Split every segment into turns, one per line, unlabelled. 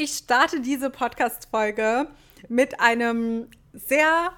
Ich starte diese Podcast-Folge mit einem sehr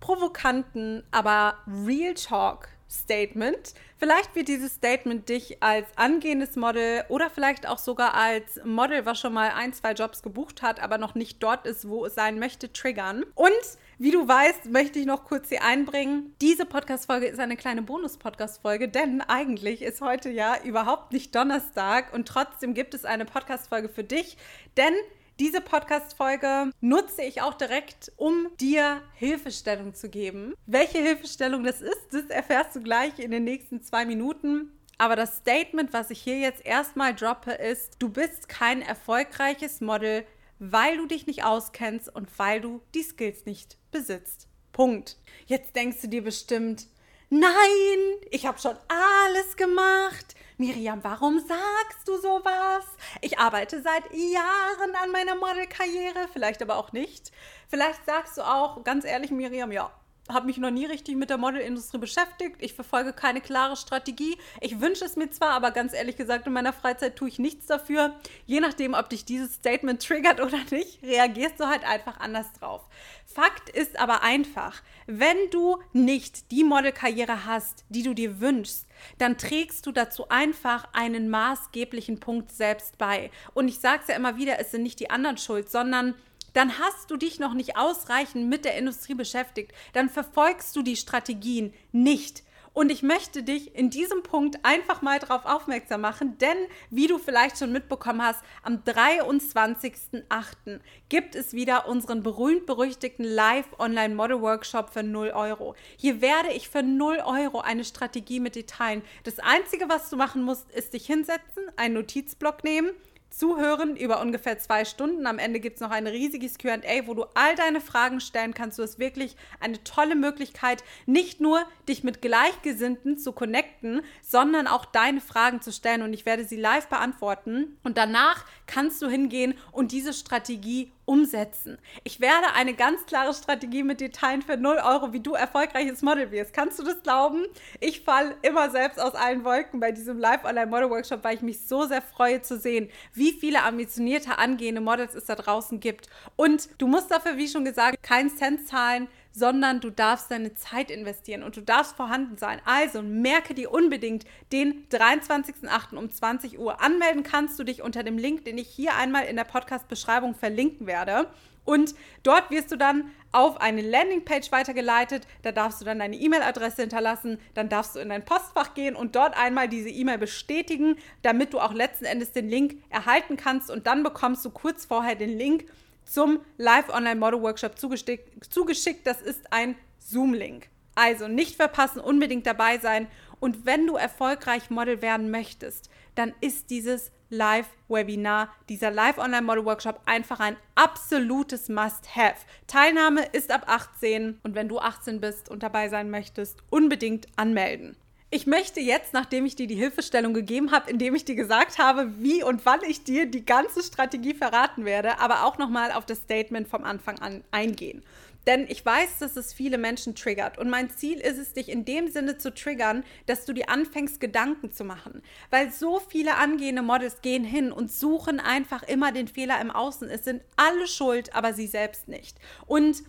provokanten, aber Real Talk Statement. Vielleicht wird dieses Statement dich als angehendes Model oder vielleicht auch sogar als Model, was schon mal ein, zwei Jobs gebucht hat, aber noch nicht dort ist, wo es sein möchte, triggern. Und wie du weißt, möchte ich noch kurz hier einbringen. Diese Podcast-Folge ist eine kleine Bonus-Podcast-Folge, denn eigentlich ist heute ja überhaupt nicht Donnerstag und trotzdem gibt es eine Podcast-Folge für dich, denn diese Podcast-Folge nutze ich auch direkt, um dir Hilfestellung zu geben. Welche Hilfestellung das ist, das erfährst du gleich in den nächsten zwei Minuten. Aber das Statement, was ich hier jetzt erstmal droppe, ist, du bist kein erfolgreiches Model, weil du dich nicht auskennst und weil du die Skills nicht besitzt. Punkt. Jetzt denkst du dir bestimmt, nein, ich habe schon alles gemacht. Miriam, warum sagst du sowas? Ich arbeite seit Jahren an meiner Modelkarriere, vielleicht aber auch nicht. Vielleicht sagst du auch, ganz ehrlich, Miriam, ja, habe mich noch nie richtig mit der Modelindustrie beschäftigt. Ich verfolge keine klare Strategie. Ich wünsche es mir zwar, aber ganz ehrlich gesagt, in meiner Freizeit tue ich nichts dafür. Je nachdem, ob dich dieses Statement triggert oder nicht, reagierst du halt einfach anders drauf. Fakt ist aber einfach, wenn du nicht die Modelkarriere hast, die du dir wünschst, dann trägst du dazu einfach einen maßgeblichen Punkt selbst bei. Und ich sage es ja immer wieder, es sind nicht die anderen schuld, sondern dann hast du dich noch nicht ausreichend mit der Industrie beschäftigt, dann verfolgst du die Strategien nicht. Und ich möchte dich in diesem Punkt einfach mal darauf aufmerksam machen, denn wie du vielleicht schon mitbekommen hast, am 23.08. gibt es wieder unseren berühmt-berüchtigten Live-Online-Model-Workshop für 0 Euro. Hier werde ich für 0 Euro eine Strategie mit dir teilen. Das Einzige, was du machen musst, ist dich hinsetzen, einen Notizblock nehmen, zuhören über ungefähr zwei Stunden. Am Ende gibt es noch ein riesiges QA, wo du all deine Fragen stellen kannst. Du hast wirklich eine tolle Möglichkeit, nicht nur dich mit Gleichgesinnten zu connecten, sondern auch deine Fragen zu stellen. Und ich werde sie live beantworten. Und danach kannst du hingehen und diese Strategie umsetzen. Ich werde eine ganz klare Strategie mit dir teilen für 0 Euro, wie du erfolgreiches Model wirst. Kannst du das glauben? Ich falle immer selbst aus allen Wolken bei diesem Live-Online-Model-Workshop, weil ich mich so sehr freue zu sehen, wie viele ambitionierte, angehende Models es da draußen gibt. Und du musst dafür, wie schon gesagt, keinen Cent zahlen, sondern du darfst deine Zeit investieren und du darfst vorhanden sein. Also merke dir unbedingt den 23.08. um 20 Uhr. Anmelden kannst du dich unter dem Link, den ich hier einmal in der Podcast-Beschreibung verlinken werde. Und dort wirst du dann auf eine Landingpage weitergeleitet. Da darfst du dann deine E-Mail-Adresse hinterlassen. Dann darfst du in dein Postfach gehen und dort einmal diese E-Mail bestätigen, damit du auch letzten Endes den Link erhalten kannst. Und dann bekommst du kurz vorher den Link zum Live-Online-Model-Workshop zugeschickt. Das ist ein Zoom-Link. Also nicht verpassen, unbedingt dabei sein. Und wenn du erfolgreich Model werden möchtest, dann ist dieses Live-Webinar, dieser Live-Online-Model-Workshop einfach ein absolutes Must-Have. Teilnahme ist ab 18 und wenn du 18 bist und dabei sein möchtest, unbedingt anmelden. Ich möchte jetzt, nachdem ich dir die Hilfestellung gegeben habe, indem ich dir gesagt habe, wie und wann ich dir die ganze Strategie verraten werde, aber auch nochmal auf das Statement vom Anfang an eingehen. Denn ich weiß, dass es viele Menschen triggert. Und mein Ziel ist es, dich in dem Sinne zu triggern, dass du dir anfängst, Gedanken zu machen. Weil so viele angehende Models gehen hin und suchen einfach immer den Fehler im Außen. Es sind alle schuld, aber sie selbst nicht. Und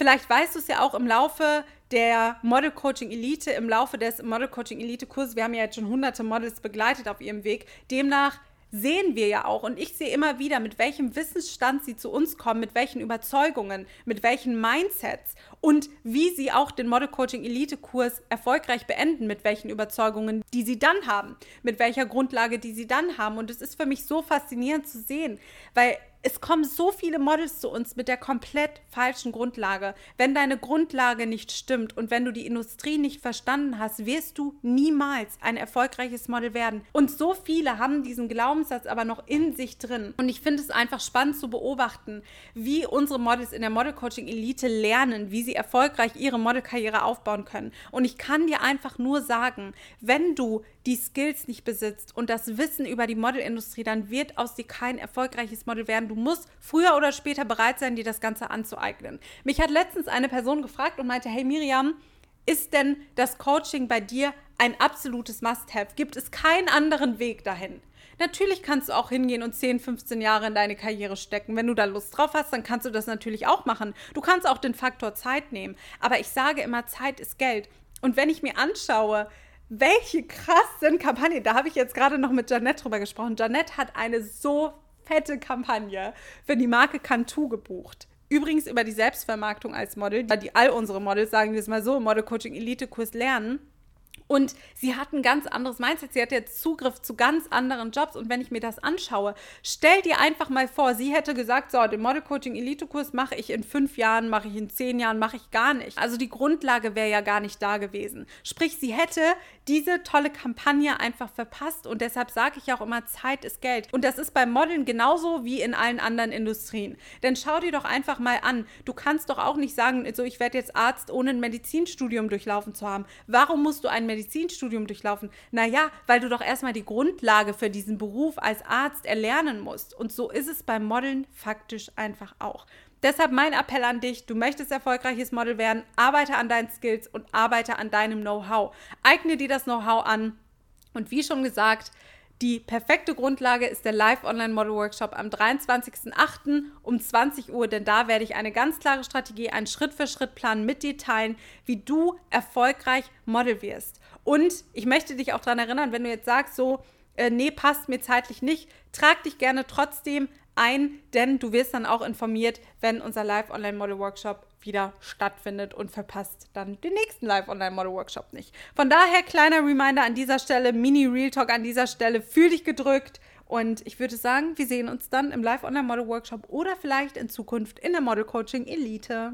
Vielleicht weißt du es ja auch im Laufe der Model Coaching Elite, im Laufe des Model Coaching Elite Kurses. Wir haben ja jetzt schon hunderte Models begleitet auf ihrem Weg. Demnach sehen wir ja auch und ich sehe immer wieder, mit welchem Wissensstand sie zu uns kommen, mit welchen Überzeugungen, mit welchen Mindsets und wie sie auch den Model Coaching Elite Kurs erfolgreich beenden, mit welchen Überzeugungen, die sie dann haben, mit welcher Grundlage, die sie dann haben. Und es ist für mich so faszinierend zu sehen, weil es kommen so viele Models zu uns mit der komplett falschen Grundlage. Wenn deine Grundlage nicht stimmt und wenn du die Industrie nicht verstanden hast, wirst du niemals ein erfolgreiches Model werden. Und so viele haben diesen Glaubenssatz aber noch in sich drin. Und ich finde es einfach spannend zu beobachten, wie unsere Models in der Model Coaching Elite lernen, wie sie erfolgreich ihre Modelkarriere aufbauen können. Und ich kann dir einfach nur sagen, wenn du die Skills nicht besitzt und das Wissen über die Modelindustrie, dann wird aus dir kein erfolgreiches Model werden. Du musst früher oder später bereit sein, dir das Ganze anzueignen. Mich hat letztens eine Person gefragt und meinte, hey Miriam, ist denn das Coaching bei dir ein absolutes Must-Have? Gibt es keinen anderen Weg dahin? Natürlich kannst du auch hingehen und 10, 15 Jahre in deine Karriere stecken. Wenn du da Lust drauf hast, dann kannst du das natürlich auch machen. Du kannst auch den Faktor Zeit nehmen. Aber ich sage immer, Zeit ist Geld. Und wenn ich mir anschaue, welche krassen Kampagnen, da habe ich jetzt gerade noch mit Janette drüber gesprochen. Janette hat eine so fette Kampagne für die Marke Cantu gebucht. Übrigens über die Selbstvermarktung als Model, die all unsere Models, sagen wir es mal so, Model Coaching Elite Kurs lernen. Und sie hat ein ganz anderes Mindset. Sie hat jetzt Zugriff zu ganz anderen Jobs. Und wenn ich mir das anschaue, stell dir einfach mal vor, sie hätte gesagt, so, den Model Coaching Elite Kurs mache ich in fünf Jahren, mache ich in zehn Jahren, mache ich gar nicht. Also die Grundlage wäre ja gar nicht da gewesen. Sprich, sie hätte diese tolle Kampagne einfach verpasst. Und deshalb sage ich auch immer, Zeit ist Geld. Und das ist beim Modeln genauso wie in allen anderen Industrien. Denn schau dir doch einfach mal an. Du kannst doch auch nicht sagen, so, ich werde jetzt Arzt, ohne ein Medizinstudium durchlaufen zu haben. Warum musst du ein Medizinstudium Medizinstudium durchlaufen? Naja, weil du doch erstmal die Grundlage für diesen Beruf als Arzt erlernen musst. Und so ist es beim Modeln faktisch einfach auch. Deshalb mein Appell an dich, du möchtest erfolgreiches Model werden, arbeite an deinen Skills und arbeite an deinem Know-how. Eigne dir das Know-how an und wie schon gesagt, die perfekte Grundlage ist der Live-Online-Model-Workshop am 23.08. um 20 Uhr, denn da werde ich eine ganz klare Strategie, einen Schritt-für-Schritt-Plan mit dir teilen, wie du erfolgreich Model wirst. Und ich möchte dich auch daran erinnern, wenn du jetzt sagst, so, äh, nee, passt mir zeitlich nicht, trag dich gerne trotzdem ein, denn du wirst dann auch informiert, wenn unser Live-Online-Model-Workshop wieder stattfindet und verpasst dann den nächsten Live-Online-Model-Workshop nicht. Von daher kleiner Reminder an dieser Stelle, Mini-Real Talk an dieser Stelle, fühl dich gedrückt und ich würde sagen, wir sehen uns dann im Live-Online-Model-Workshop oder vielleicht in Zukunft in der Model-Coaching Elite.